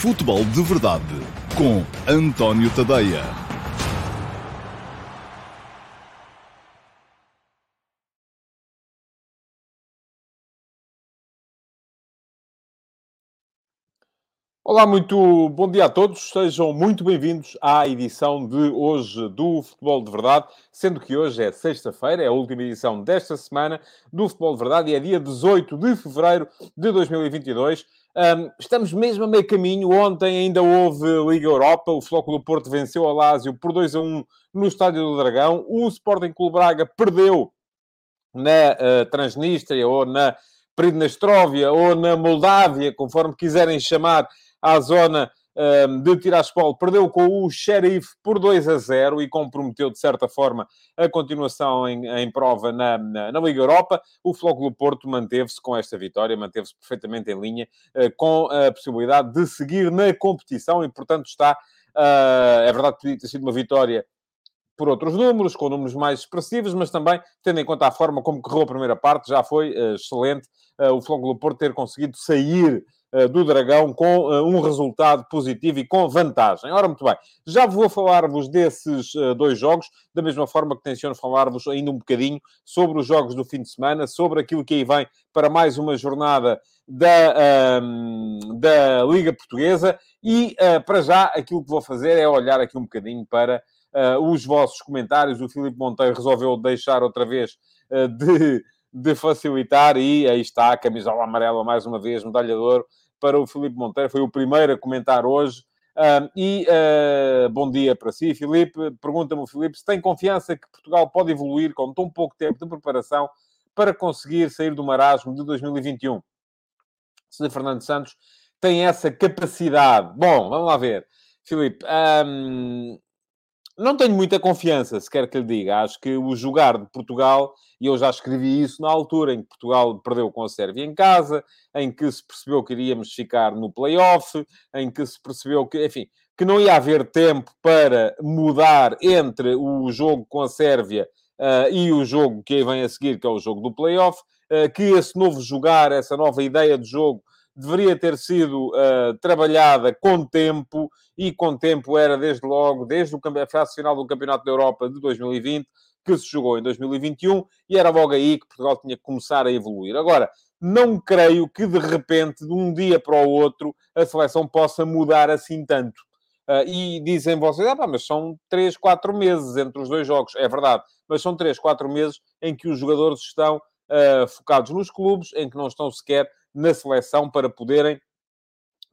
Futebol de Verdade com António Tadeia. Olá, muito bom dia a todos. Sejam muito bem-vindos à edição de hoje do Futebol de Verdade, sendo que hoje é sexta-feira, é a última edição desta semana do Futebol de Verdade e é dia 18 de fevereiro de 2022. Um, estamos mesmo a meio caminho. Ontem ainda houve Liga Europa. O Flóculo do Porto venceu o Lásio por 2 a 1 no Estádio do Dragão. O Sporting Clube Braga perdeu na uh, Transnistria ou na Pridnestróvia ou na Moldávia, conforme quiserem chamar à zona de Tiraspol, perdeu com o Sheriff por 2 a 0 e comprometeu, de certa forma, a continuação em, em prova na, na, na, Liga Europa. O Flóculo Porto manteve-se com esta vitória, manteve-se perfeitamente em linha, uh, com a possibilidade de seguir na competição e, portanto, está... Uh, é verdade que podia ter sido uma vitória por outros números, com números mais expressivos, mas também, tendo em conta a forma como correu a primeira parte, já foi uh, excelente uh, o Flóculo Porto ter conseguido sair do Dragão com um resultado positivo e com vantagem. Ora, muito bem, já vou falar-vos desses dois jogos, da mesma forma que tenciono falar-vos ainda um bocadinho sobre os jogos do fim de semana, sobre aquilo que aí vem para mais uma jornada da, um, da Liga Portuguesa e, para já, aquilo que vou fazer é olhar aqui um bocadinho para uh, os vossos comentários. O Filipe Monteiro resolveu deixar outra vez uh, de, de facilitar e aí está a camisola amarela mais uma vez, medalha de ouro para o Filipe Monteiro. Foi o primeiro a comentar hoje. E uh, bom dia para si, Filipe. Pergunta-me Filipe se tem confiança que Portugal pode evoluir com tão pouco tempo de preparação para conseguir sair do marasmo de 2021. Se Fernando Santos tem essa capacidade. Bom, vamos lá ver. Filipe, um, não tenho muita confiança, se quer que lhe diga. Acho que o jogar de Portugal, e eu já escrevi isso na altura em que Portugal perdeu com a Sérvia em casa, em que se percebeu que iríamos ficar no play-off, em que se percebeu que, enfim, que não ia haver tempo para mudar entre o jogo com a Sérvia uh, e o jogo que vem a seguir, que é o jogo do play-off, uh, que esse novo jogar, essa nova ideia de jogo deveria ter sido uh, trabalhada com tempo, e com tempo era desde logo, desde a fase final do Campeonato da Europa de 2020, que se jogou em 2021, e era logo aí que Portugal tinha que começar a evoluir. Agora, não creio que de repente, de um dia para o outro, a seleção possa mudar assim tanto. Uh, e dizem vocês, ah, pá, mas são 3, 4 meses entre os dois jogos. É verdade, mas são 3, 4 meses em que os jogadores estão uh, focados nos clubes, em que não estão sequer na seleção para poderem,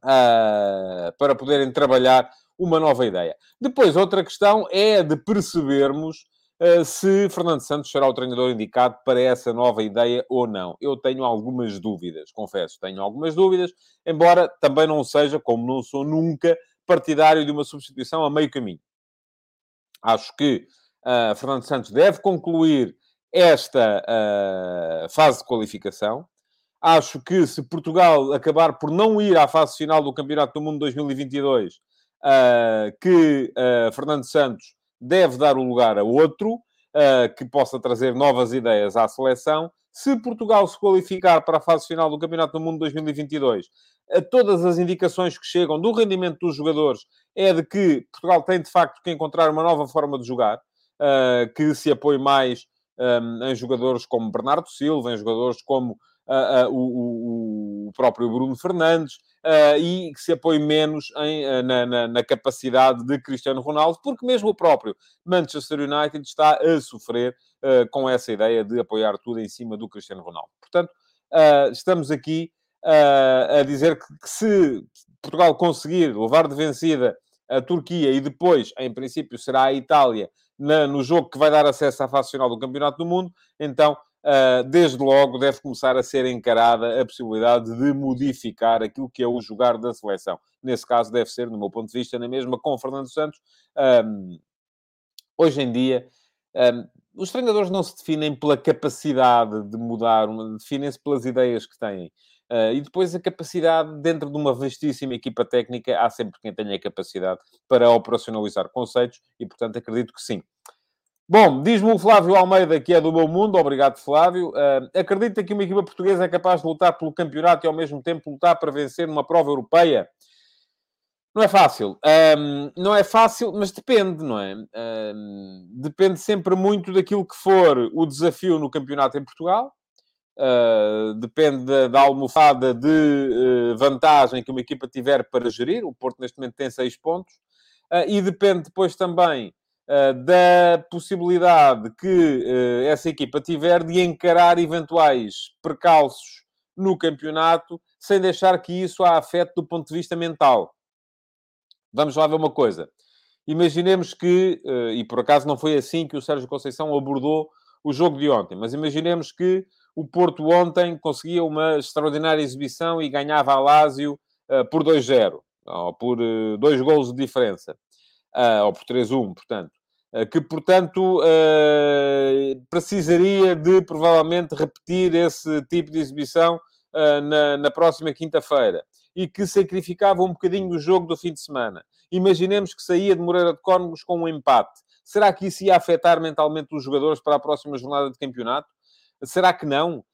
uh, para poderem trabalhar uma nova ideia. Depois, outra questão é de percebermos uh, se Fernando Santos será o treinador indicado para essa nova ideia ou não. Eu tenho algumas dúvidas, confesso, tenho algumas dúvidas, embora também não seja, como não sou nunca, partidário de uma substituição a meio caminho. Acho que uh, Fernando Santos deve concluir esta uh, fase de qualificação. Acho que se Portugal acabar por não ir à fase final do Campeonato do Mundo 2022, uh, ah, que uh, Fernando Santos deve dar o lugar a outro, uh, que possa trazer novas ideias à seleção. Se Portugal se qualificar para a fase final do Campeonato do Mundo 2022, todas as indicações que chegam do rendimento dos jogadores é de que Portugal tem de facto que encontrar uma nova forma de jogar, que se apoie mais em jogadores como Bernardo Silva, em jogadores como uh, o, o, próprio Bruno Fernandes e que se apoie menos em, na, na, na, capacidade de Cristiano Ronaldo, porque mesmo o próprio Manchester United está a sofrer com essa ideia de apoiar tudo em cima do Cristiano Ronaldo. Portanto, estamos aqui a dizer que, que se Portugal conseguir levar de vencida a Turquia e depois, em princípio, será a Itália no jogo que vai dar acesso à fase final do Campeonato do Mundo, então Uh, desde logo deve começar a ser encarada a possibilidade de modificar aquilo que é o jogar da seleção. Nesse caso, deve ser, no meu ponto de vista, na mesma com Fernando Santos. Um, hoje em dia, um, os treinadores não se definem pela capacidade de mudar, definem-se pelas ideias que têm. Uh, e depois a capacidade, dentro de uma vastíssima equipa técnica, há sempre quem tenha a capacidade para operacionalizar conceitos e, portanto, acredito que sim. Bom, diz-me o Flávio Almeida, que é do meu mundo, obrigado Flávio. Uh, acredita que uma equipa portuguesa é capaz de lutar pelo campeonato e ao mesmo tempo lutar para vencer numa prova europeia? Não é fácil. Um, não é fácil, mas depende, não é? Um, depende sempre muito daquilo que for o desafio no campeonato em Portugal. Uh, depende da, da, almofada de uh, vantagem que uma equipa tiver para gerir. O Porto, neste momento, tem seis pontos. Uh, e depende depois também da possibilidade que essa equipa tiver de encarar eventuais percalços no campeonato sem deixar que isso a afete do ponto de vista mental. Vamos lá ver uma coisa. Imaginemos que, e por acaso não foi assim que o Sérgio Conceição abordou o jogo de ontem, mas imaginemos que o Porto ontem conseguia uma extraordinária exibição e ganhava a Lásio por 2-0, ou por dois golos de diferença, ou por 3-1, portanto. Que, portanto, precisaria de, provavelmente, repetir esse tipo de exibição na, na próxima quinta-feira. E que sacrificava um bocadinho do jogo do fim de semana. Imaginemos que saía de Moreira de Cónegos com um empate. Será que isso ia afetar mentalmente os jogadores para a próxima jornada de campeonato? Será que não?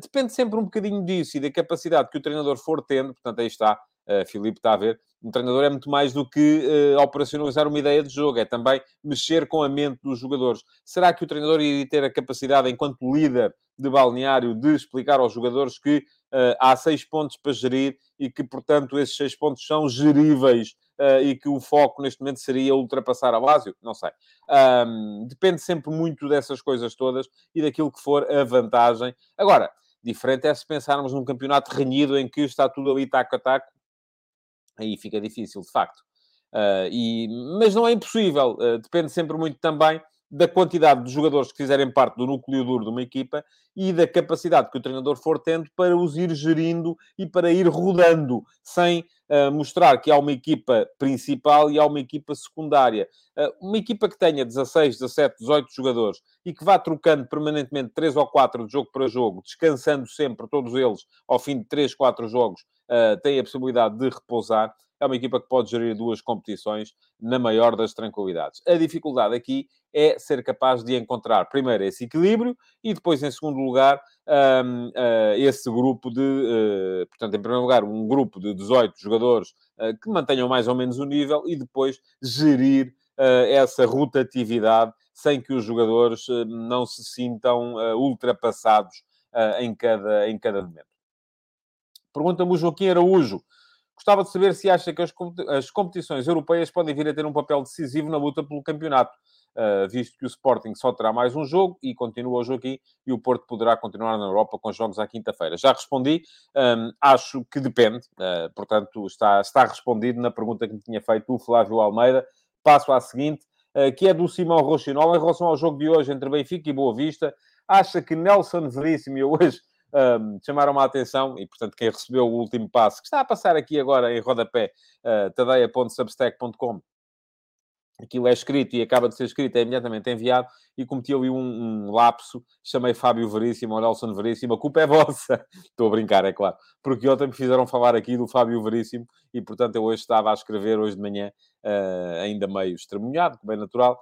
Depende sempre um bocadinho disso e da capacidade que o treinador for tendo. Portanto, aí está, uh, Filipe está a ver. Um treinador é muito mais do que uh, operacionalizar uma ideia de jogo, é também mexer com a mente dos jogadores. Será que o treinador iria ter a capacidade, enquanto líder de balneário, de explicar aos jogadores que uh, há seis pontos para gerir e que, portanto, esses seis pontos são geríveis uh, e que o foco neste momento seria ultrapassar a Lásio? Não sei. Um, depende sempre muito dessas coisas todas e daquilo que for a vantagem. Agora, diferente é se pensarmos num campeonato renhido em que está tudo ali taco a taco, aí fica difícil, de facto. Uh, e, mas não é impossível, uh, depende sempre muito também da quantidade de jogadores que fizerem parte do núcleo duro de uma equipa e da capacidade que o treinador for tendo para os ir gerindo e para ir rodando, sem uh, mostrar que há uma equipa principal e há uma equipa secundária. Uh, uma equipa que tenha 16, 17, 18 jogadores e que vá trocando permanentemente 3 ou 4 de jogo para jogo, descansando sempre todos eles ao fim de 3, 4 jogos, uh, tem a possibilidade de repousar é uma equipa que pode gerir duas competições na maior das tranquilidades. A dificuldade aqui é ser capaz de encontrar, primeiro, esse equilíbrio e depois, em segundo lugar, um, uh, ah, esse grupo de, uh, portanto, em primeiro lugar, um grupo de 18 jogadores uh, que mantenham mais ou menos o nível e depois gerir essa rotatividade sem que os jogadores não se sintam ultrapassados em, cada, em cada momento. Pergunta-me o Joaquim Araújo. Gostava de saber se acha que as competições europeias podem vir a ter um papel decisivo na luta pelo campeonato, uh, visto que o Sporting só terá mais um jogo e continua o jogo aqui, e o Porto poderá continuar na Europa com jogos à quinta-feira. Já respondi, acho que depende, uh, portanto, está, está respondido na pergunta que me tinha feito o Flávio Almeida. Passo à seguinte, uh, que é do Simão Rochinol, em relação ao jogo de hoje entre Benfica e Boa Vista. Acha que Nelson Veríssimo, eu hoje um, chamaram a atenção, e portanto quem recebeu o último passo, que está a passar aqui agora em rodapé, uh, tadeia.substack.com, aquilo é escrito e acaba de ser escrito, é imediatamente enviado, e cometi ali um, um lapso, chamei Fábio Veríssimo ou Nelson Veríssimo, a culpa é vossa. Estou a brincar, é claro. Porque ontem me fizeram falar aqui do Fábio Veríssimo, e portanto eu hoje estava a escrever, hoje de manhã, ainda meio estremunhado, como é natural,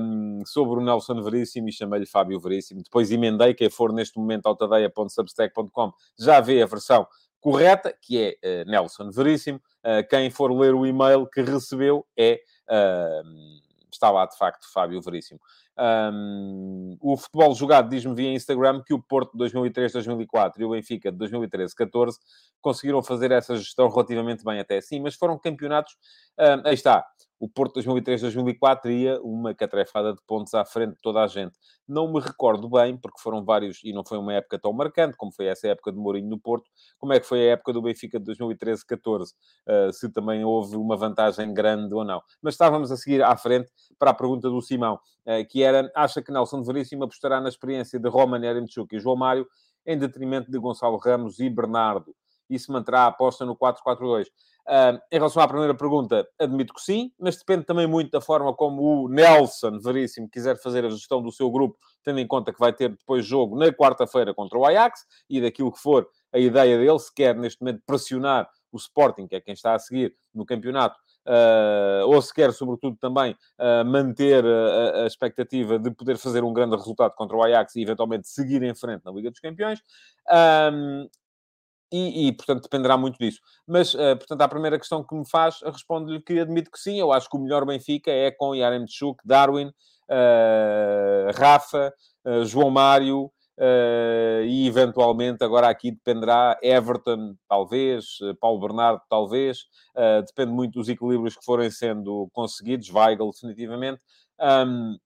um, sobre o Nelson Veríssimo, e chamei-lhe Fábio Veríssimo. Depois emendei, quem for neste momento ao tadeia.substack.com, já vê a versão correta, que é uh, Nelson Veríssimo. Uh, quem for ler o e-mail que recebeu é Uh, está lá, de facto, Fábio Veríssimo. Um, o futebol jogado diz-me via Instagram que o Porto de 2003-2004 e o Benfica de 2013-14 conseguiram fazer essa gestão relativamente bem até assim, mas foram campeonatos. Um, aí está. O Porto 2003-2004 ia uma catrefada de pontos à frente de toda a gente. Não me recordo bem, porque foram vários, e não foi uma época tão marcante como foi essa época de Mourinho no Porto, como é que foi a época do Benfica de 2013-14, uh, se também houve uma vantagem grande ou não. Mas estávamos a seguir à frente para a pergunta do Simão, uh, que era, acha que Nelson Veríssimo apostará na experiência de Roman Eremchuk e João Mário, em detrimento de Gonçalo Ramos e Bernardo, e se manterá a aposta no 4-4-2. Uh, em relação à primeira pergunta, admito que sim, mas depende também muito da forma como o Nelson Veríssimo quiser fazer a gestão do seu grupo, tendo em conta que vai ter depois jogo na quarta-feira contra o Ajax e daquilo que for a ideia dele, se quer neste momento pressionar o Sporting, que é quem está a seguir no campeonato, uh, ou se quer, sobretudo, também uh, manter a, a, expectativa de poder fazer um grande resultado contra o Ajax e eventualmente seguir em frente na Liga dos Campeões. e, e, portanto, dependerá muito disso. Mas, uh, portanto, à primeira questão que me faz, respondo-lhe que admito que sim. Eu acho que o melhor Benfica é com Yaremchuk, Darwin, Rafa, João Mário e, eventualmente, agora aqui dependerá Everton, talvez, Paulo Bernardo, talvez. depende muito dos equilíbrios que forem sendo conseguidos. Weigl, definitivamente. Um,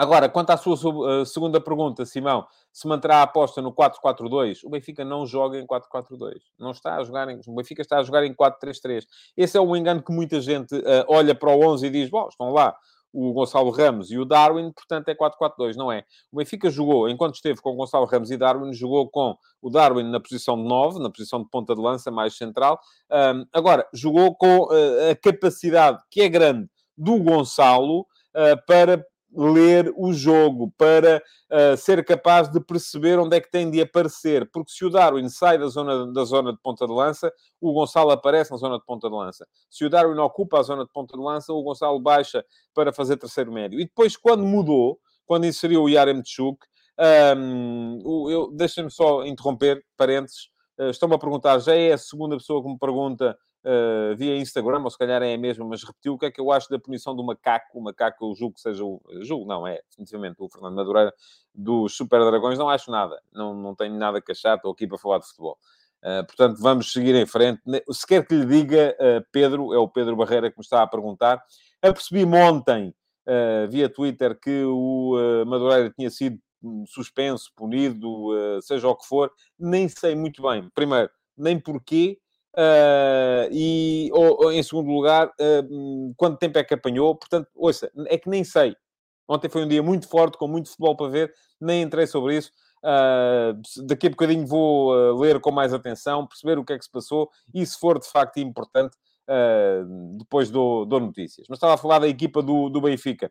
Agora, quanto à sua uh, segunda pergunta, Simão, se manterá a aposta no 4-4-2, o Benfica não joga em 4-4-2. Não está a jogar em... O Benfica está a jogar em 4-3-3. Esse é o engano que muita gente uh, olha para o 11 e diz, bom, estão lá o Gonçalo Ramos e o Darwin, portanto é 4-4-2, não é? O Benfica jogou, enquanto esteve com o Gonçalo Ramos e Darwin, jogou com o Darwin na posição de 9, na posição de ponta de lança mais central. Um, agora, jogou com uh, a capacidade, que é grande, do Gonçalo uh, para ler o jogo, para uh, ser capaz de perceber onde é que tem de aparecer. Porque se o Darwin sai da zona, da zona de ponta de lança, o Gonçalo aparece na zona de ponta de lança. Se o Darwin ocupa a zona de ponta de lança, o Gonçalo baixa para fazer terceiro médio. E depois, quando mudou, quando inseriu o Yarem Tchuk, um, deixem-me só interromper, parênteses, uh, estão-me a perguntar, já é a segunda pessoa que me pergunta uh, via Instagram, ou se calhar é a mesma, mas repetiu o que é que eu acho da punição do macaco. O macaco, eu julgo que seja o. Julgo, não, é definitivamente o Fernando Madureira dos Super Dragões. Não acho nada, não, não tenho nada que achar, estou aqui para falar de futebol. Uh, portanto, vamos seguir em frente. Se quer que lhe diga, uh, Pedro, é o Pedro Barreira que me está a perguntar. Apercebi-me ontem, uh, via Twitter, que o Madureira tinha sido hum, suspenso, punido, seja o que for. Nem sei muito bem, primeiro, nem porquê, Uh, e, ou, ou, em segundo lugar, uh, quanto tempo é que apanhou? Portanto, ouça, é que nem sei. Ontem foi um dia muito forte, com muito futebol para ver, nem entrei sobre isso. Uh, daqui a bocadinho vou ler com mais atenção, perceber o que é que se passou e, se for de facto importante, depois dou, dou, notícias. Mas estava a falar da equipa do, do Benfica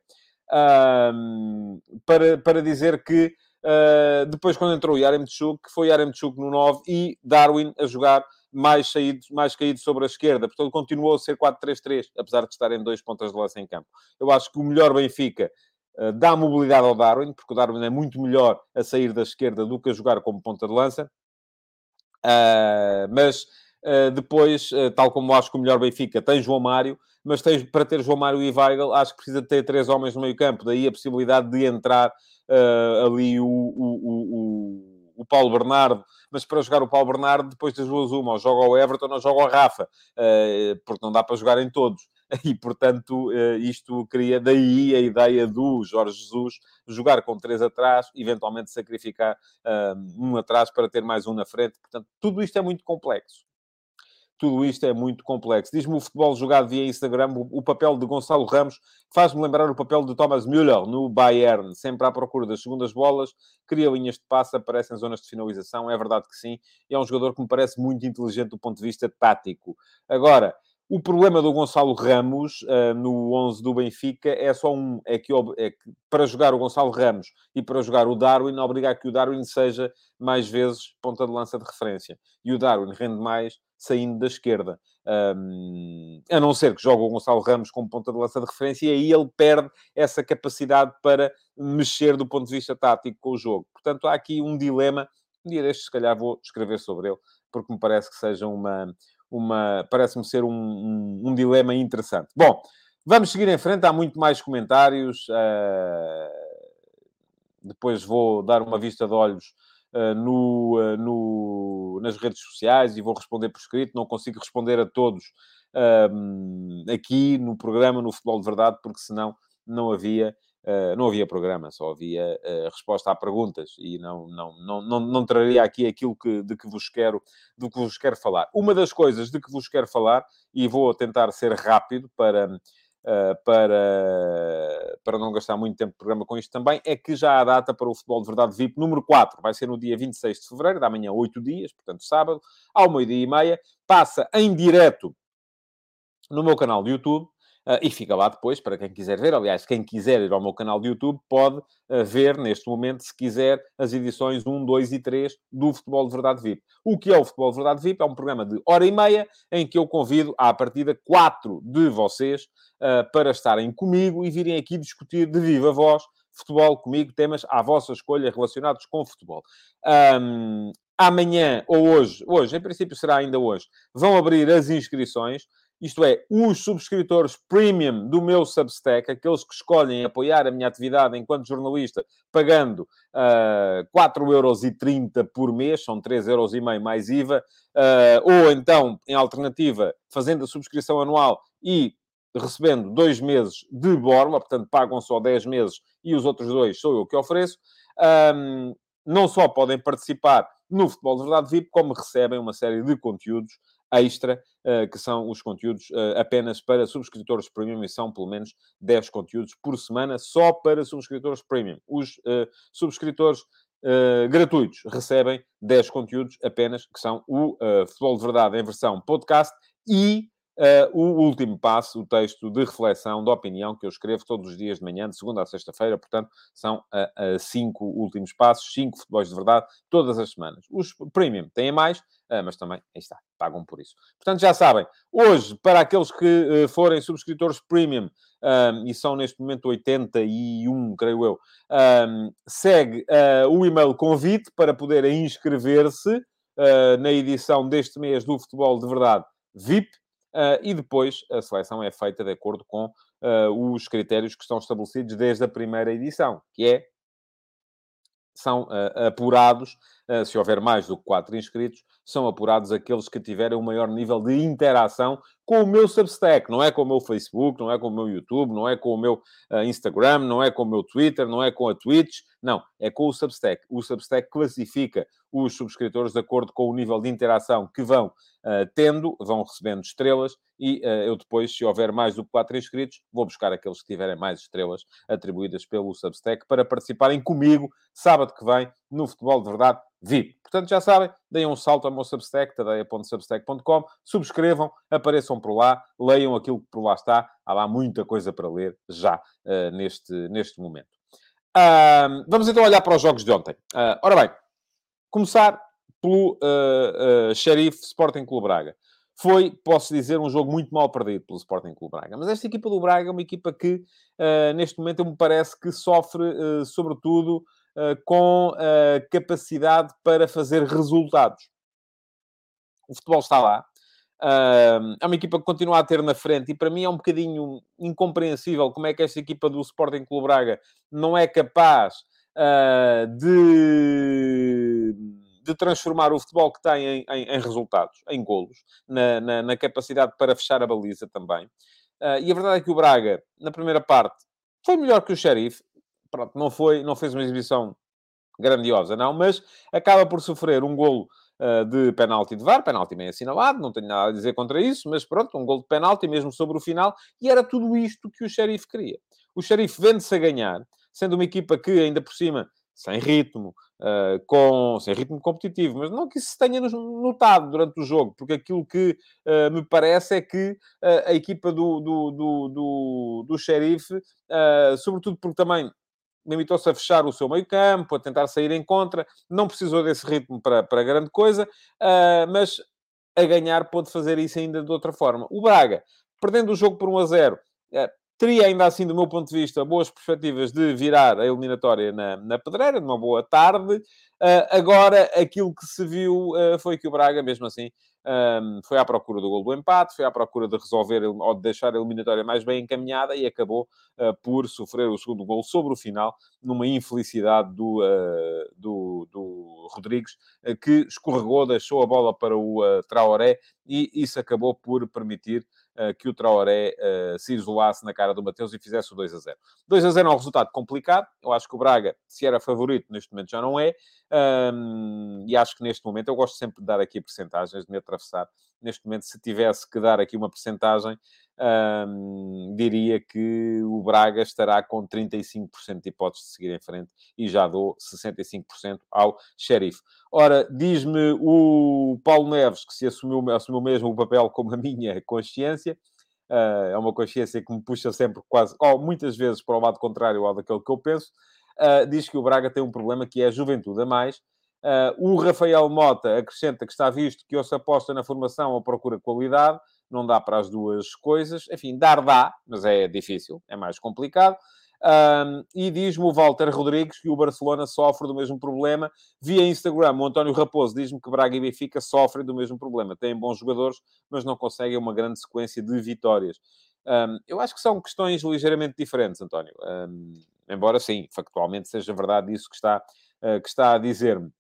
para, para dizer que depois, quando entrou o Yaremchuk, foi Yaremchuk no 9 e Darwin a jogar mais, saído, mais caído sobre a esquerda. Portanto, continuou a ser 4-3-3, apesar de estarem dois pontas de lança em campo. Eu acho que o melhor Benfica uh, dá mobilidade ao Darwin, porque o Darwin é muito melhor a sair da esquerda do que a jogar como ponta de lança. Uh, mas uh, depois, tal como acho que o melhor Benfica tem João Mário, mas tens, para ter João Mário e Weigl, acho que precisa ter três homens no meio campo. Daí a possibilidade de entrar ali o, o, o o Paulo Bernardo, mas para jogar o Paulo Bernardo, depois das duas uma, ou joga o Everton ou joga o Rafa, eh, porque não dá para jogar em todos. E, portanto, eh, isto cria daí a ideia do Jorge Jesus jogar com três atrás, eventualmente sacrificar eh, um atrás para ter mais um na frente. Portanto, tudo isto é muito complexo tudo isto é muito complexo. Diz-me o futebol jogado via Instagram, o, papel de Gonçalo Ramos faz-me lembrar o papel de Thomas Müller no Bayern, sempre à procura das segundas bolas, cria linhas de passe, aparece em zonas de finalização, é verdade que sim, e é um jogador que me parece muito inteligente do ponto de vista tático. Agora, o problema do Gonçalo Ramos uh, no 11 do Benfica é só um: é que, é que, para jogar o Gonçalo Ramos e para jogar o Darwin, obriga a que o Darwin seja mais vezes ponta de lança de referência. E o Darwin rende mais saindo da esquerda. Um, a não ser que jogue o Gonçalo Ramos como ponta de lança de referência, e aí ele perde essa capacidade para mexer do ponto de vista tático com o jogo. Portanto, há aqui um dilema. Um dia destes, se calhar, vou escrever sobre ele, porque me parece que seja uma. Uma Parece-me ser um, um, um, dilema interessante. Bom, vamos seguir em frente. Há muito mais comentários. Uh, depois vou dar uma vista de olhos uh, no, uh, no, nas redes sociais e vou responder por escrito. Não consigo responder a todos uh, aqui no programa, no Futebol de Verdade, porque senão não havia. Uh, não havia programa, só havia uh, resposta a perguntas e não, não, não, não, não traria aqui aquilo que, de, que vos quero, de que vos quero falar. Uma das coisas de que vos quero falar, e vou tentar ser rápido para, Uh, para, para não gastar muito tempo de programa com isto também, é que já há data para o Futebol de Verdade VIP número 4. Vai ser no dia 26 de fevereiro, da manhã 8 dias, portanto sábado, ao meio-dia e meia. Passa em direto no meu canal de YouTube. Uh, e fica lá depois, para quem quiser ver. Aliás, quem quiser ir ao meu canal de YouTube pode uh, ver, neste momento, se quiser, as edições 1, 2 e 3 do Futebol de Verdade VIP. O que é o Futebol de Verdade VIP? É um programa de hora e meia em que eu convido, à partida, quatro de vocês uh, para estarem comigo e virem aqui discutir de viva voz futebol comigo, temas à vossa escolha relacionados com futebol. Um, amanhã ou hoje, hoje, em princípio será ainda hoje, vão abrir as inscrições. Isto é, os subscritores premium do meu Substack, aqueles que escolhem apoiar a minha atividade enquanto jornalista, pagando uh, ah, 4,30€ por mês, são 3,5€ mais IVA, uh, ou então, em alternativa, fazendo a subscrição anual e recebendo dois meses de borla, portanto pagam só 10 meses e os outros dois sou eu que ofereço, um, não só podem participar no Futebol de Verdade VIP, como recebem uma série de conteúdos extra, uh, que são os conteúdos uh, apenas para subscritores premium, e são pelo menos 10 conteúdos por semana, só para subscritores premium. Os uh, subscritores gratuitos recebem 10 conteúdos apenas, que são o Futebol de Verdade em versão podcast e Uh, o último passo, o texto de reflexão, de opinião, que eu escrevo todos os dias de manhã, de segunda a sexta-feira, portanto, são uh, uh, cinco últimos passos, cinco futebols de verdade, todas as semanas. Os premium têm mais, mas também, aí está, pagam por isso. Portanto, já sabem, hoje, para aqueles que forem subscritores premium, um, e são neste momento 81, creio eu, um, segue o e-mail convite para poderem inscrever-se na edição deste mês do Futebol de Verdade VIP, e depois a seleção é feita de acordo com uh, os critérios que estão estabelecidos desde a primeira edição, que é são uh, apurados, uh, se houver mais do que quatro inscritos, são apurados aqueles que tiverem o maior nível de interação com o meu Substack, não é com o meu Facebook, não é com o meu YouTube, não é com o meu uh, Instagram, não é com o meu Twitter, não é com a Twitch, não, é com o Substack. O Substack classifica os subscritores de acordo com o nível de interação que vão uh, tendo, vão recebendo estrelas e uh, eu depois, se houver mais do que quatro inscritos, vou buscar aqueles que tiverem mais estrelas atribuídas pelo Substack para participarem comigo sábado que vem no Futebol de Verdade VIP. Portanto, já sabem, deem um salto ao meu Substack, tadeia.substack.com, subscrevam, apareçam por lá, leiam aquilo que por lá está. Há lá muita coisa para ler já uh, neste, neste momento. Vamos então olhar para os jogos de ontem. Uh, ora bem, começar pelo uh, Sheriff Sporting Clube Braga. Foi, posso dizer, um jogo muito mal perdido pelo Sporting Clube Braga. Mas esta equipa do Braga é uma equipa que, neste momento, me parece que sofre, sobretudo, com capacidade para fazer resultados. O futebol está lá. É uma equipa que continua a ter na frente e para mim é um bocadinho incompreensível como é que esta equipa do Sporting Clube Braga não é capaz de de transformar o futebol que tem em, em, em resultados, em golos, na, na, na, capacidade para fechar a baliza também. Uh, e a verdade é que o Braga, na primeira parte, foi melhor que o Sheriff. Pronto, não, foi, não fez uma exibição grandiosa, não, mas acaba por sofrer um golo uh, de penalti de VAR, penalti bem assinalado, não tenho nada a dizer contra isso, mas pronto, um golo de penalti mesmo sobre o final, e era tudo isto que o Sheriff queria. O Sheriff vende-se a ganhar, sendo uma equipa que, ainda por cima, sem ritmo, uh, com, sem ritmo competitivo, mas não que isso se tenha notado durante o jogo, porque aquilo que uh, me parece é que uh, a equipa do, do, do, do, do Xerife, sobretudo porque também limitou-se a fechar o seu meio campo, a tentar sair em contra, não precisou desse ritmo para, para grande coisa, mas a ganhar pôde fazer isso ainda de outra forma. O Braga, perdendo o jogo por 1 a 0, Teria ainda assim, do meu ponto de vista, boas perspectivas de virar a eliminatória na, na pedreira, numa boa tarde. Uh, agora, aquilo que se viu uh, foi que o Braga, mesmo assim, um, foi à procura do gol do empate, foi à procura de resolver ou de deixar a eliminatória mais bem encaminhada e acabou uh, por sofrer o segundo gol sobre o final, numa infelicidade do, do, do Rodrigues, que escorregou, deixou a bola para o Traoré e isso acabou por permitir uh, que o Traoré uh, se isolasse na cara do Mateus e fizesse o 2 a 0. 2 a 0 é um resultado complicado. Eu acho que o Braga, se era favorito, neste momento já não é. Um, e acho que neste momento, eu gosto sempre de dar aqui percentagens, de me atravessar. Neste momento, se tivesse que dar aqui uma percentagem, um, diria que o Braga estará com 35% de hipóteses de seguir em frente e já dou 65% ao Xerife. Ora, diz-me o Paulo Neves que se assumiu, assumiu mesmo o papel como a minha consciência. Uh, é uma consciência que me puxa sempre quase, ou muitas vezes para o lado contrário ao daquilo que eu penso. Uh, diz que o Braga tem um problema que é a juventude a mais. Uh, o Rafael Mota acrescenta que está visto que ou se aposta na formação ou procura qualidade não dá para as duas coisas. Enfim, dar dá, mas é difícil, é mais complicado. Um, e diz-me o Walter Rodrigues que o Barcelona sofre do mesmo problema. Via Instagram, o António Raposo diz-me que Braga e Benfica sofrem do mesmo problema. Têm bons jogadores, mas não conseguem uma grande sequência de vitórias. Um, eu acho que são questões ligeiramente diferentes, António. Um, embora, sim, factualmente seja verdade isso que está, uh, que está a dizer-me.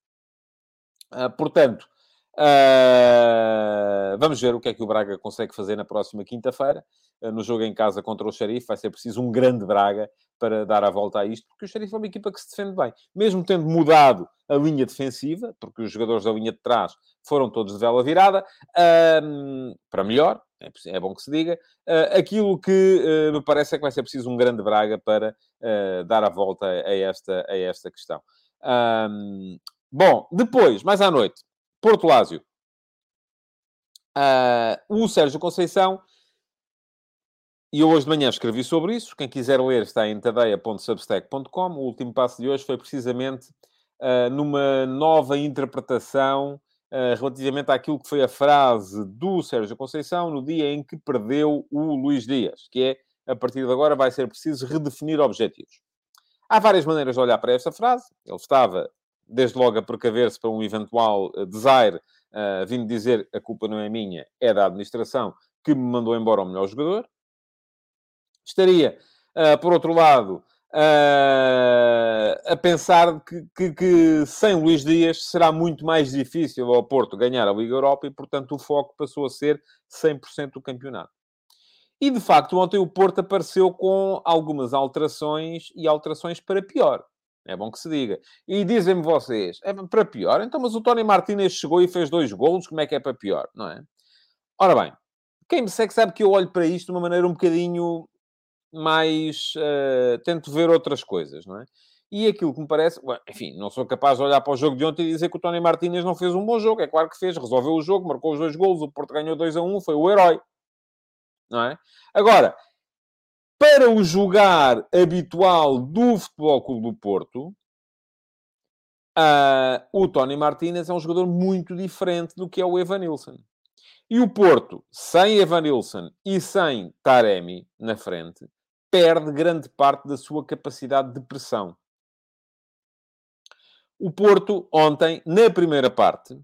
Uh, portanto, Uh, vamos ver o que é que o Braga consegue fazer na próxima quinta-feira. Uh, no jogo em casa contra o Xerife, vai ser preciso um grande Braga para dar a volta a isto, porque o Xerife é uma equipa que se defende bem. Mesmo tendo mudado a linha defensiva, porque os jogadores da linha de trás foram todos de vela virada, para melhor, é, é, bom que se diga. aquilo que me parece é que vai ser preciso um grande Braga para dar a volta a esta, a esta questão. bom, depois, mais à noite, Porto Lásio. O Sérgio Conceição, e eu hoje de manhã escrevi sobre isso. Quem quiser ler está em tadeia.substack.com. O último passo de hoje foi precisamente numa nova interpretação relativamente àquilo que foi a frase do Sérgio Conceição no dia em que perdeu o Luís Dias, que é, a partir de agora vai ser preciso redefinir objetivos. Há várias maneiras de olhar para esta frase. Ele estava desde logo a precaver-se para um eventual eh, desaire, uh, vindo dizer a culpa não é minha, é da administração que me mandou embora o melhor jogador. Estaria, uh, por outro lado, a pensar que, que, que, sem Luís Dias será muito mais difícil ao Porto ganhar a Liga Europa e, portanto, o foco passou a ser 100% do campeonato. E, de facto, ontem o Porto apareceu com algumas alterações e alterações para pior. É bom que se diga. E dizem-me vocês, é para pior? Então, mas o Tony Martinez chegou e fez dois golos, como é que é para pior? Não é? Ora bem, quem me segue sabe que eu olho para isto de uma maneira um bocadinho mais... Uh, tento ver outras coisas, não é? E aquilo que me parece... enfim, não sou capaz de olhar para o jogo de ontem e dizer que o Tony Martinez não fez um bom jogo. É claro que fez. Resolveu o jogo, marcou os dois golos, o Porto ganhou 2 a 1, foi o herói. Não é? Agora, para o jogar habitual do Futebol Clube do Porto, uh, o Tony Martínez é um jogador muito diferente do que é o Evanilson. E o Porto, sem Evanilson e sem Taremi na frente, perde grande parte da sua capacidade de pressão. O Porto, ontem, na primeira parte,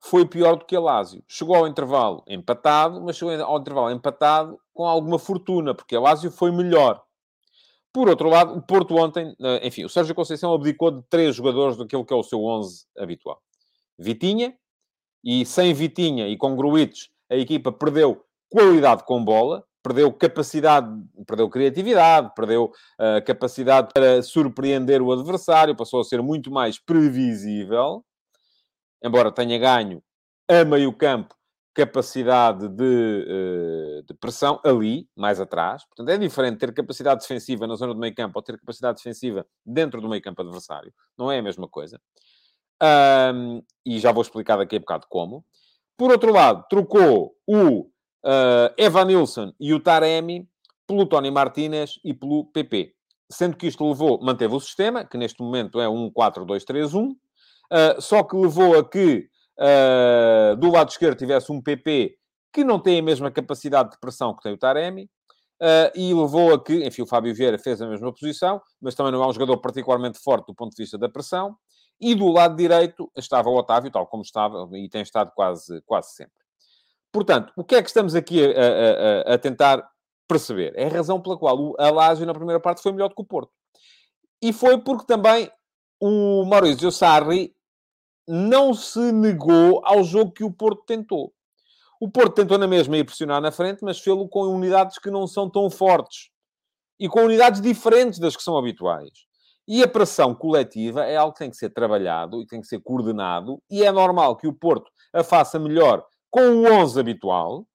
foi pior do que a Lásio. Chegou ao intervalo empatado, mas chegou ao intervalo empatado com alguma fortuna, porque a Lásio foi melhor. Por outro lado, o Porto ontem, eh, enfim, o Sérgio Conceição abdicou de três jogadores daquilo que é o seu 11 habitual. Vitinha, e sem Vitinha e com Gruites, a equipa perdeu qualidade com bola, perdeu capacidade, perdeu criatividade, perdeu uh, capacidade para surpreender o adversário, passou a ser muito mais previsível embora tenha ganho a meio campo capacidade de, eh, de, pressão ali, mais atrás. Portanto, é diferente ter capacidade defensiva na zona do meio campo ou ter capacidade defensiva dentro do meio campo adversário. Não é a mesma coisa. Um, e já vou explicar daqui a bocado como. Por outro lado, trocou o uh, Evan Nilsson e o Taremi pelo Tony Martinez e pelo PP. Sendo que isto levou, manteve o sistema, que neste momento é um 4-2-3-1, Uh, só que levou a que uh, do lado esquerdo tivesse um PP que não tem a mesma capacidade de pressão que tem o Taremi, uh, e levou a que, enfim, o Fábio Vieira fez a mesma posição, mas também não é um jogador particularmente forte do ponto de vista da pressão, e do lado direito estava o Otávio, tal como estava, e tem estado quase, quase sempre. Portanto, o que é que estamos aqui a, a, a tentar perceber? É a razão pela qual a Lazio na primeira parte foi melhor do que o Porto. E foi porque também o Maurício Sarri não se negou ao jogo que o Porto tentou. O Porto tentou na mesma ir pressionar na frente, mas fê-lo com unidades que não são tão fortes. E com unidades diferentes das que são habituais. E a pressão coletiva é algo que tem que ser trabalhado e tem que ser coordenado. E é normal que o Porto a faça melhor com o 11 habitual,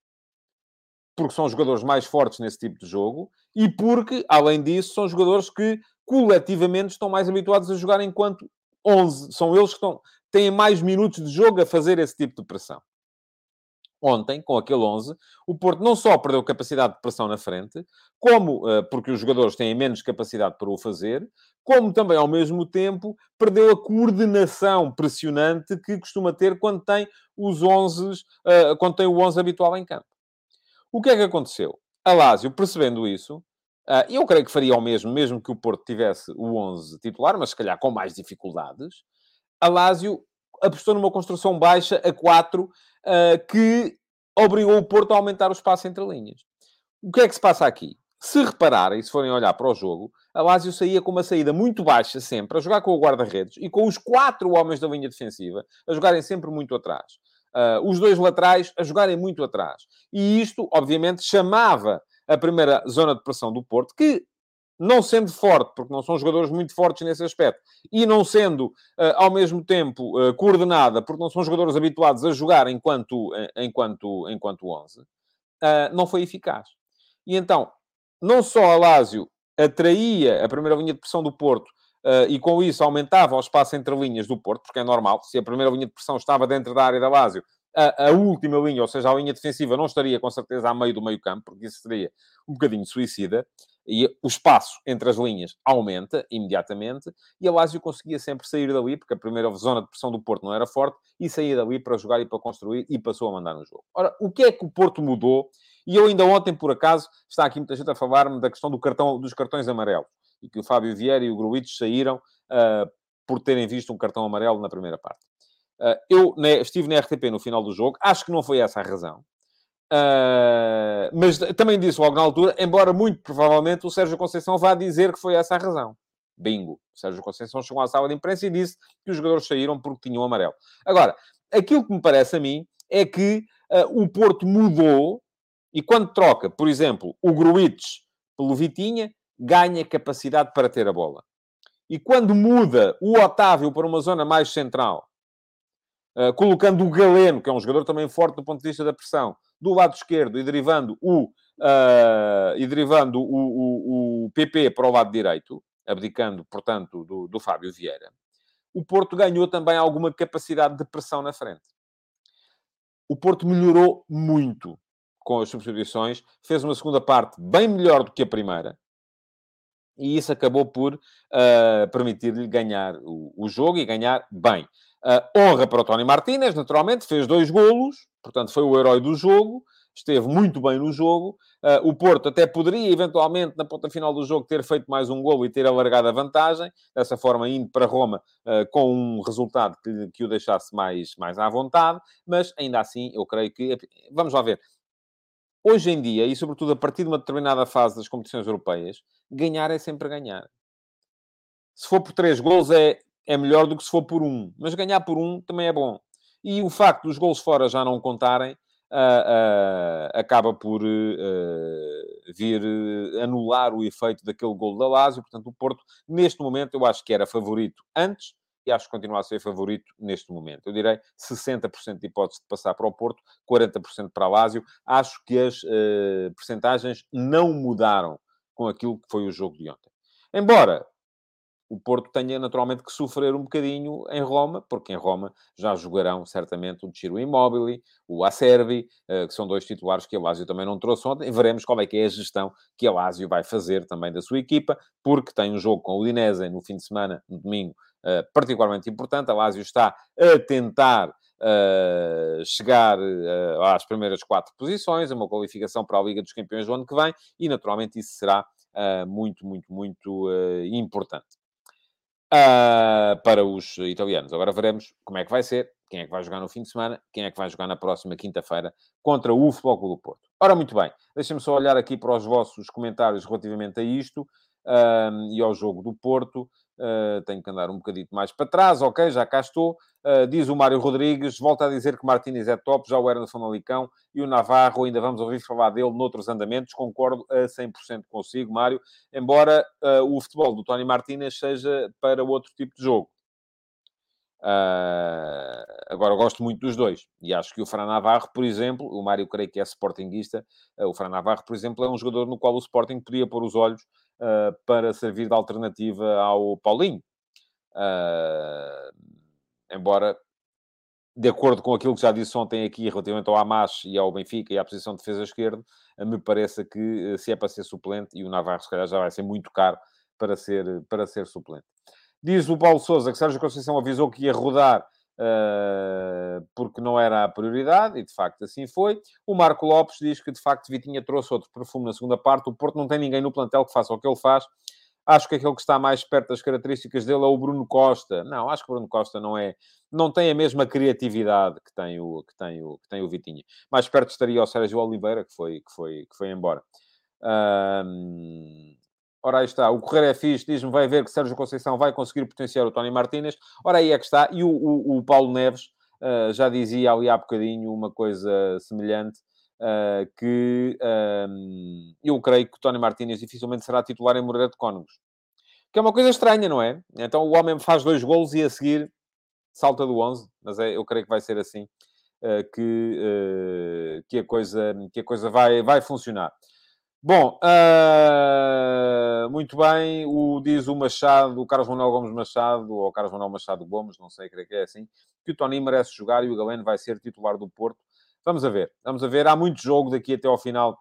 porque são jogadores mais fortes nesse tipo de jogo, e porque, além disso, são jogadores que coletivamente estão mais habituados a jogar enquanto 11. São eles que estão, têm mais minutos de jogo a fazer esse tipo de pressão. Ontem, com aquele 11, o Porto não só perdeu capacidade de pressão na frente, como, uh, porque os jogadores têm menos capacidade para o fazer, como também, ao mesmo tempo, perdeu a coordenação pressionante que costuma ter quando tem os 11, uh, eh, quando tem o 11 habitual em campo. O que é que aconteceu? A Lásio, percebendo isso, Uh, eu creio que faria o mesmo, mesmo que o Porto tivesse o 11 titular, mas se calhar com mais dificuldades. A apostou numa construção baixa a 4, uh, que obrigou o Porto a aumentar o espaço entre linhas. O que é que se passa aqui? Se repararem, se forem olhar para o jogo, a Lazio saía com uma saída muito baixa sempre, a jogar com o guarda-redes e com os quatro homens da linha defensiva a jogarem sempre muito atrás. Uh, os dois laterais a jogarem muito atrás. E isto, obviamente, chamava a primeira zona de pressão do Porto, que, não sendo forte, porque não são jogadores muito fortes nesse aspecto, e não sendo, uh, ao mesmo tempo, uh, coordenada, porque não são jogadores habituados a jogar enquanto, enquanto, enquanto 11, não foi eficaz. E então, não só a Lásio atraía a primeira linha de pressão do Porto e com isso aumentava o espaço entre linhas do Porto, porque é normal, se a primeira linha de pressão estava dentro da área da Lásio, a, a, última linha, ou seja, a linha defensiva, não estaria com certeza a meio do meio campo, porque isso seria um bocadinho suicida, e o espaço entre as linhas aumenta imediatamente, e a Lásio conseguia sempre sair dali, porque a primeira zona de pressão do Porto não era forte, e saía dali para jogar e para construir, e passou a mandar no jogo. Ora, o que é que o Porto mudou e eu ainda ontem, por acaso, está aqui muita gente a falar-me da questão do cartão, dos cartões amarelos. E que o Fábio Vieira e o Gruites saíram uh, por terem visto um cartão amarelo na primeira parte. Uh, eu né, estive na RTP no final do jogo. Acho que não foi essa a razão. Uh, mas também disse logo na altura, embora muito provavelmente o Sérgio Conceição vá dizer que foi essa a razão. Bingo. O Sérgio Conceição chegou à sala de imprensa e disse que os jogadores saíram porque tinham amarelo. Agora, aquilo que me parece a mim é que uh, o Porto mudou e quando troca, por exemplo, o Gruites pelo Vitinha, ganha capacidade para ter a bola. E quando muda o Otávio para uma zona mais central, uh, colocando o Galeno, que é um jogador também forte do ponto de vista da pressão, do lado esquerdo e derivando o, uh, e derivando o, o, o, PP para o lado direito, abdicando, portanto, do, do Fábio Vieira, o Porto ganhou também alguma capacidade de pressão na frente. O Porto melhorou muito com as substituições, fez uma segunda parte bem melhor do que a primeira, e isso acabou por uh, permitir-lhe ganhar o, o, jogo e ganhar bem. Uh, honra para o Tony Martínez, naturalmente, fez dois golos, portanto foi o herói do jogo, esteve muito bem no jogo. Uh, o Porto até poderia, eventualmente, na ponta final do jogo, ter feito mais um golo e ter alargado a vantagem, dessa forma indo para Roma uh, com um resultado que, que o deixasse mais, mais à vontade, mas ainda assim, eu creio que... Vamos lá ver. Hoje em dia, e sobretudo a partir de uma determinada fase das competições europeias, ganhar é sempre ganhar. Se for por três gols é, é melhor do que se for por um. Mas ganhar por um também é bom. E o facto dos gols fora já não contarem, uh, uh, acaba por uh, vir anular o efeito daquele gol da Lazio. Portanto, o Porto, neste momento, eu acho que era favorito antes e acho que continua a ser favorito neste momento. Eu direi 60% de hipótese de passar para o Porto, 40% para a Lásio. Acho que as uh, percentagens não mudaram com aquilo que foi o jogo de ontem. Embora o Porto tenha naturalmente que sofrer um bocadinho em Roma, porque em Roma já jogarão certamente o Ciro Immobile, o Acerbi, eh, que são dois titulares que a Lazio também não trouxe ontem. Veremos qual é que é a gestão que a Lazio vai fazer também da sua equipa, porque tem um jogo com o Udinese no fim de semana, no domingo, eh, particularmente importante. A Lazio está a tentar Uh, chegar às primeiras quatro posições, uma qualificação para a Liga dos Campeões do ano que vem, e naturalmente isso será muito, muito, muito importante para os italianos. Agora veremos como é que vai ser, quem é que vai jogar no fim de semana, quem é que vai jogar na próxima quinta-feira contra o Futebol Clube do Porto. Ora, muito bem, deixem-me só olhar aqui para os vossos comentários relativamente a isto e ao jogo do Porto. Uh, tenho que andar um bocadito mais para trás, ok, já cá estou. Uh, diz o Mário Rodrigues, volta a dizer que Martínez é top, já o era no Famalicão, e o Navarro, ainda vamos ouvir falar dele noutros andamentos, concordo a 100% consigo, Mário, embora uh, o futebol do Tony Martínez seja para outro tipo de jogo. Uh, agora, gosto muito dos dois. E acho que o Fran Navarro, por exemplo, o Mário creio que é sportinguista, uh, o Fran Navarro, por exemplo, é um jogador no qual o Sporting podia pôr os olhos uh, para servir de alternativa ao Paulinho. Embora, de acordo com aquilo que já disse ontem aqui relativamente ao Hamas e ao Benfica e à posição de defesa esquerda, me parece que se é para ser suplente, e o Navarro se calhar já vai ser muito caro para ser, para ser suplente. Diz o Paulo Souza que Sérgio Conceição avisou que ia rodar uh, porque não era a prioridade, e de facto assim foi. O Marco Lopes diz que de facto Vitinha trouxe outro perfume na segunda parte. O Porto não tem ninguém no plantel que faça o que ele faz. Acho que aquele que está mais perto das características dele é o Bruno Costa. Não, acho que o Bruno Costa não é, não tem a mesma criatividade que tem o que tem o que tem o Vitinha. Mais perto estaria o Sérgio Oliveira que foi que foi que foi embora. Ora, aí está. O Correio é fixe, diz-me, vai ver que Sérgio Conceição vai conseguir potenciar o Tony Martínez. Ora, aí é que está. E o, o, o Paulo Neves uh, já dizia ali há bocadinho uma coisa semelhante, uh, que uh, eu creio que o Tony Martínez dificilmente será titular em Moreira de Cónegos. Que é uma coisa estranha, não é? Então o homem faz dois golos e a seguir salta do 11. Mas é, eu creio que vai ser assim que, que, a coisa, que a coisa vai, vai funcionar. Bom, uh, muito bem, o, diz o Machado, o Carlos Manuel Gomes Machado, ou Carlos Manuel Machado Gomes, não sei, creio que é assim, que o Tony merece jogar e o Galeno vai ser titular do Porto. Vamos a ver, vamos a ver. Há muito jogo daqui até ao final,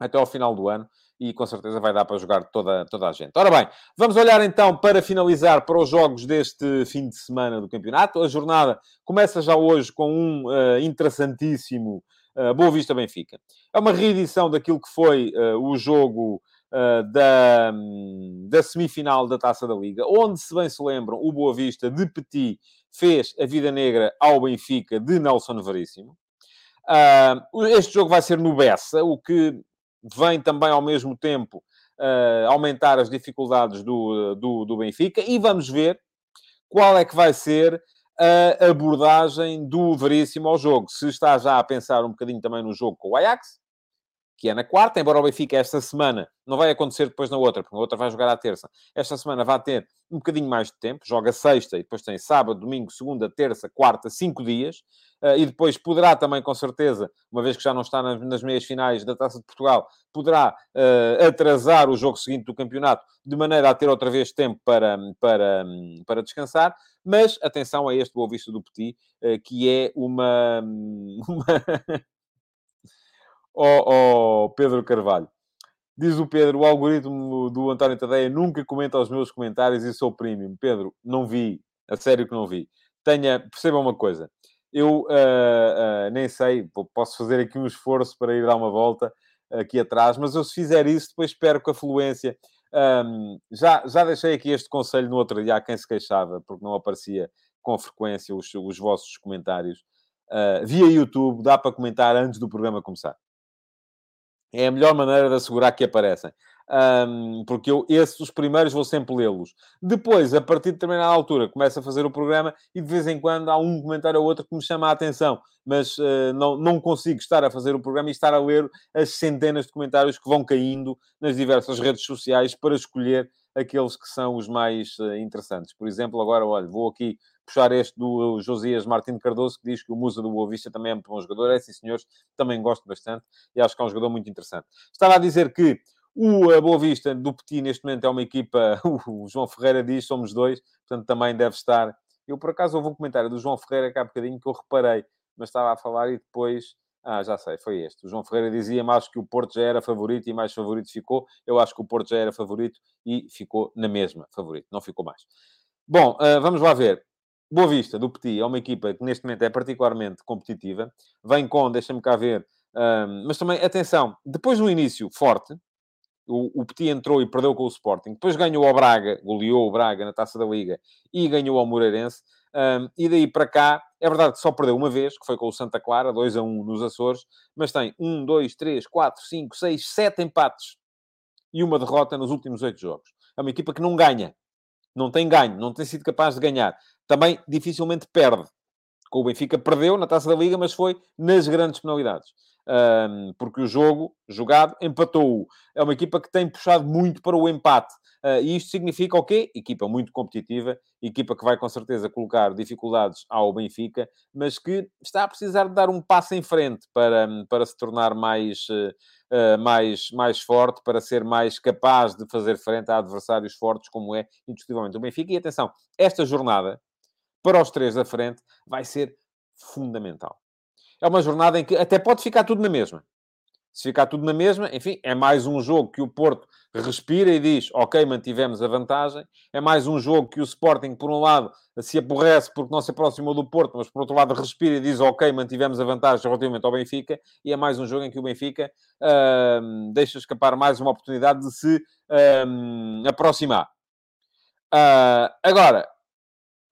até ao final do ano e com certeza vai dar para jogar toda, toda a gente. Ora bem, vamos olhar então para finalizar para os jogos deste fim de semana do campeonato. A jornada começa já hoje com um uh, interessantíssimo uh, Boa Vista Benfica. É uma reedição daquilo que foi uh, o jogo uh, da, um, da semifinal da Taça da Liga, onde, se bem se lembram, o Boa Vista de Petit fez a vida negra ao Benfica de Nelson Veríssimo. este jogo vai ser no Bessa, o que vem também ao mesmo tempo aumentar as dificuldades do, do, do Benfica e vamos ver qual é que vai ser a abordagem do Veríssimo ao jogo. Se está já a pensar um bocadinho também no jogo com o Ajax, que é na quarta, embora o Benfica esta semana, não vai acontecer depois na outra, porque a outra vai jogar à terça. Esta semana vai ter um bocadinho mais de tempo, joga sexta e depois tem sábado, domingo, segunda, terça, quarta, cinco dias, uh, e depois poderá também, com certeza, uma vez que já não está nas, meias finais da Taça de Portugal, poderá uh, atrasar o jogo seguinte do campeonato, de maneira a ter outra vez tempo para, para, para descansar, mas atenção a este Boa Vista do Petit, uh, que é uma... uma oh, oh, Pedro Carvalho. Diz o Pedro, o algoritmo do António Tadeia nunca comenta os meus comentários e sou premium. Pedro, não vi, a sério que não vi. Tenha, perceba uma coisa, eu uh, uh, nem sei, posso fazer aqui um esforço para ir dar uma volta aqui atrás, mas eu se fizer isso, depois espero que a fluência... Um, já, já deixei aqui este conselho no outro dia a quem se queixava, porque não aparecia com frequência os, os vossos comentários. Uh, via YouTube, dá para comentar antes do programa começar. É a melhor maneira de assegurar que aparecem. Um, porque eu, esses, os primeiros, vou sempre lê-los. Depois, a partir de determinada altura, começo a fazer o programa e de vez em quando há um comentário ou outro que me chama a atenção, mas uh, não, não consigo estar a fazer o programa e estar a ler as centenas de comentários que vão caindo nas diversas redes sociais para escolher aqueles que são os mais uh, interessantes. Por exemplo, agora, olha, vou aqui puxar este do Josias Martins Cardoso, que diz que o Musa do Boa Vista também é muito bom jogador. É sim, senhores, também gosto bastante e acho que é um jogador muito interessante. Estava a dizer que o Boa Vista do Petit, neste momento, é uma equipa. O João Ferreira diz: somos dois, portanto também deve estar. Eu, por acaso, houve um comentário do João Ferreira cá há bocadinho que eu reparei, mas estava a falar e depois. Ah, já sei, foi este. O João Ferreira dizia mais que o Porto já era favorito e mais favorito ficou. Eu acho que o Porto já era favorito e ficou na mesma favorito, não ficou mais. Bom, uh, vamos lá ver. Boa Vista, do Petit, é uma equipa que neste momento é particularmente competitiva. Vem com, deixa-me cá ver, um, mas também, atenção, depois do início forte, o, o Petit entrou e perdeu com o Sporting, depois ganhou ao Braga, goleou o Braga na Taça da Liga e ganhou ao Moreirense. Um, e daí para cá, é verdade que só perdeu uma vez, que foi com o Santa Clara, 2 a 1 nos Açores, mas tem 1, 2, 3, 4, 5, 6, 7 empates e uma derrota nos últimos 8 jogos. É uma equipa que não ganha, não tem ganho, não tem sido capaz de ganhar. Também dificilmente perde. Com o Benfica perdeu na Taça da Liga, mas foi nas grandes penalidades. Um, porque o jogo jogado empatou. É uma equipa que tem puxado muito para o empate. Uh, e isto significa o quê? Equipa muito competitiva, equipa que vai com certeza colocar dificuldades ao Benfica, mas que está a precisar de dar um passo em frente para, para se tornar mais, uh, mais, mais forte, para ser mais capaz de fazer frente a adversários fortes, como é indiscutivelmente o Benfica. E atenção, esta jornada, para os três da frente, vai ser fundamental. É uma jornada em que até pode ficar tudo na mesma. Se ficar tudo na mesma, enfim, é mais um jogo que o Porto respira e diz, ok, mantivemos a vantagem. É mais um jogo que o Sporting, por um lado, se aborrece porque não se aproximou do Porto, mas por outro lado respira e diz, ok, mantivemos a vantagem relativamente ao Benfica. E é mais um jogo em que o Benfica deixa escapar mais uma oportunidade de se aproximar. Uh, agora,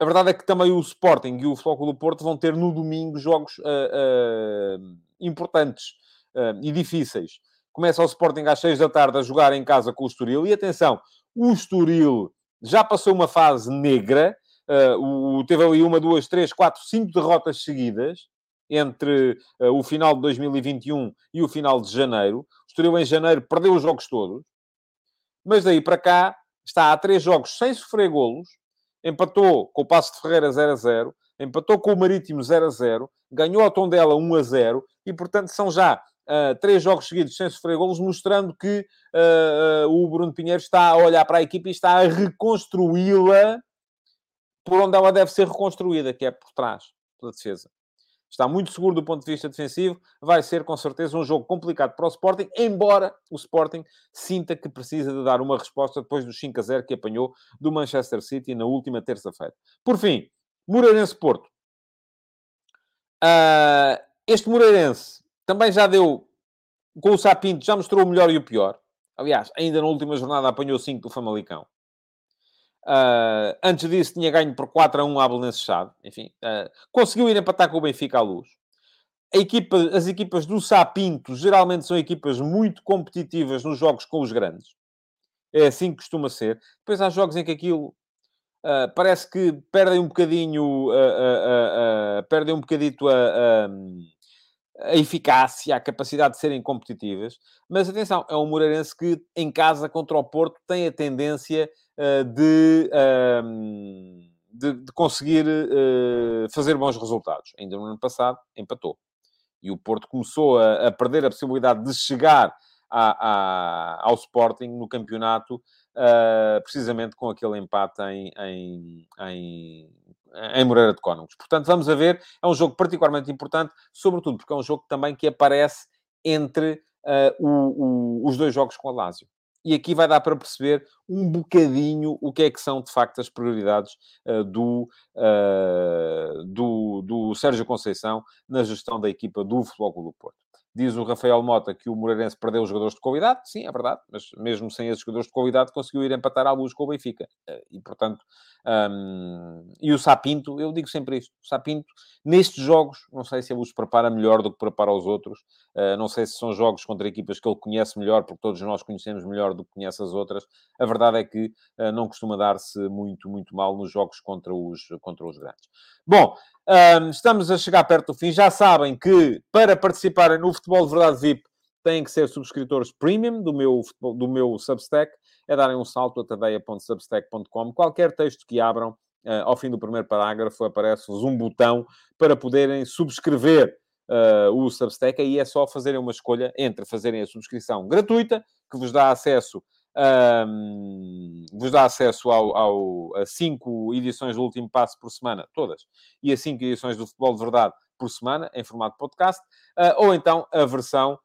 a verdade é que também o Sporting e o Futebol do Porto vão ter no domingo jogos ah, importantes uh, e difíceis. Começa o Sporting às 6 da tarde a jogar em casa com o Estoril. E atenção, o Estoril já passou uma fase negra. Uh, o, teve ali uma, duas, três, quatro, cinco derrotas seguidas entre uh, o final de 2021 e o final de janeiro. O Estoril em janeiro perdeu os jogos todos. Mas daí para cá está a três jogos sem sofrer golos. Empatou com o Passo de Ferreira 0 a 0. Empatou com o Marítimo 0 a 0. Ganhou ao Tondela 1 a 0. E, portanto, são já uh, três jogos seguidos sem sofrer golos, mostrando que uh, uh, o Bruno Pinheiro está a olhar para a equipe e está a reconstruí-la por onde ela deve ser reconstruída, que é por trás, pela defesa. Está muito seguro do ponto de vista defensivo. Vai ser, com certeza, um jogo complicado para o Sporting, embora o Sporting sinta que precisa de dar uma resposta depois do 5 a 0 que apanhou do Manchester City na última terça-feira. Por fim, Moreirense-Porto. Uh, este Moreirense também já deu, com o Sapinto, já mostrou o melhor e o pior. Aliás, ainda na última jornada apanhou 5 do Famalicão. Uh, antes disso, tinha ganho por 4 a 1 à Belenense Chade. Enfim, uh, conseguiu ir empatar com o Benfica à luz. Equipa, as equipas do Sapinto geralmente são equipas muito competitivas nos jogos com os grandes. É assim que costuma ser. Depois há jogos em que aquilo uh, parece que perdem um bocadinho, perdem um bocadito a, a eficácia, a capacidade de serem competitivas. Mas atenção, é um Moreirense que em casa contra o Porto tem a tendência uh, de, uh, de, de, conseguir uh, fazer bons resultados. Ainda no ano passado empatou. E o Porto começou a, a perder a possibilidade de chegar a, a, ao Sporting no campeonato, eh, precisamente com aquele empate em, em, em em Moreira de Cónegos. Portanto, vamos a ver. É um jogo particularmente importante, sobretudo porque é um jogo também que aparece entre uh, o, o, os dois jogos com a Lazio. E aqui vai dar para perceber um bocadinho o que é que são, de facto, as prioridades uh, do, uh, do, do Sérgio Conceição na gestão da equipa do Futebol Clube do Porto. Diz o Rafael Mota que o Moreirense perdeu os jogadores de qualidade. Sim, é verdade. Mas mesmo sem esses jogadores de qualidade, conseguiu ir empatar à luz com o Benfica. E, portanto, um, e o Sapinto, eu digo sempre isto: o Sapinto, nestes jogos, não sei se ele os prepara melhor do que prepara os outros, uh, não sei se são jogos contra equipas que ele conhece melhor, porque todos nós conhecemos melhor do que conhece as outras. A verdade é que uh, não costuma dar-se muito, muito mal nos jogos contra os, contra os grandes. Bom, um, estamos a chegar perto do fim. Já sabem que para participarem no Futebol de Verdade VIP têm que ser subscritores premium do meu, do meu Substack é darem um salto a tadeia.substack.com. Qualquer texto que abram, Uh, ao fim do primeiro parágrafo aparece-vos um botão para poderem subscrever uh, o Substack. Aí é só fazerem uma escolha entre fazerem a subscrição gratuita, que vos dá acesso, um, vos dá acesso ao, ao, a cinco edições do Último Passo por semana, todas, e a cinco edições do Futebol de Verdade por semana, em formato podcast, uh, ou então a versão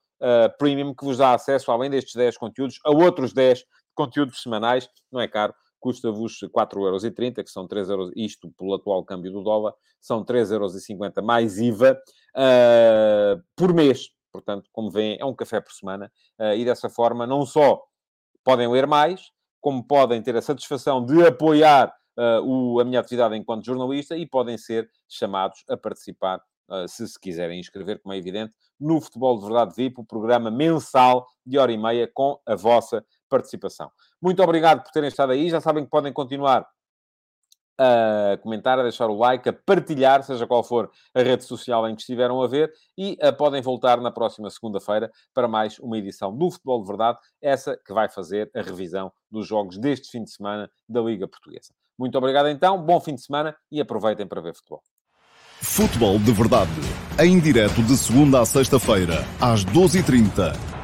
premium, que vos dá acesso, além destes 10 conteúdos, a outros 10 conteúdos semanais, não é caro, custa-vos 4,30€, que são 3 euros, isto pelo atual câmbio do dólar, são 3,50€ mais IVA uh, por mês. Portanto, como veem, é um café por semana uh, e dessa forma não só podem ler mais, como podem ter a satisfação de apoiar uh, o, a minha atividade enquanto jornalista e podem ser chamados a participar, se se quiserem inscrever, como é evidente, no Futebol de Verdade VIP, o programa mensal de hora e meia com a vossa participação. Muito obrigado por terem estado aí. Já sabem que podem continuar a comentar, a deixar o like, a partilhar, seja qual for a rede social em que estiveram a ver, e uh, podem voltar na próxima segunda-feira para mais uma edição do Futebol de Verdade, essa que vai fazer a revisão dos jogos deste fim de semana da Liga Portuguesa. Muito obrigado então, bom fim de semana e aproveitem para ver futebol. Futebol de Verdade, em direto de segunda a sexta-feira, às 12h30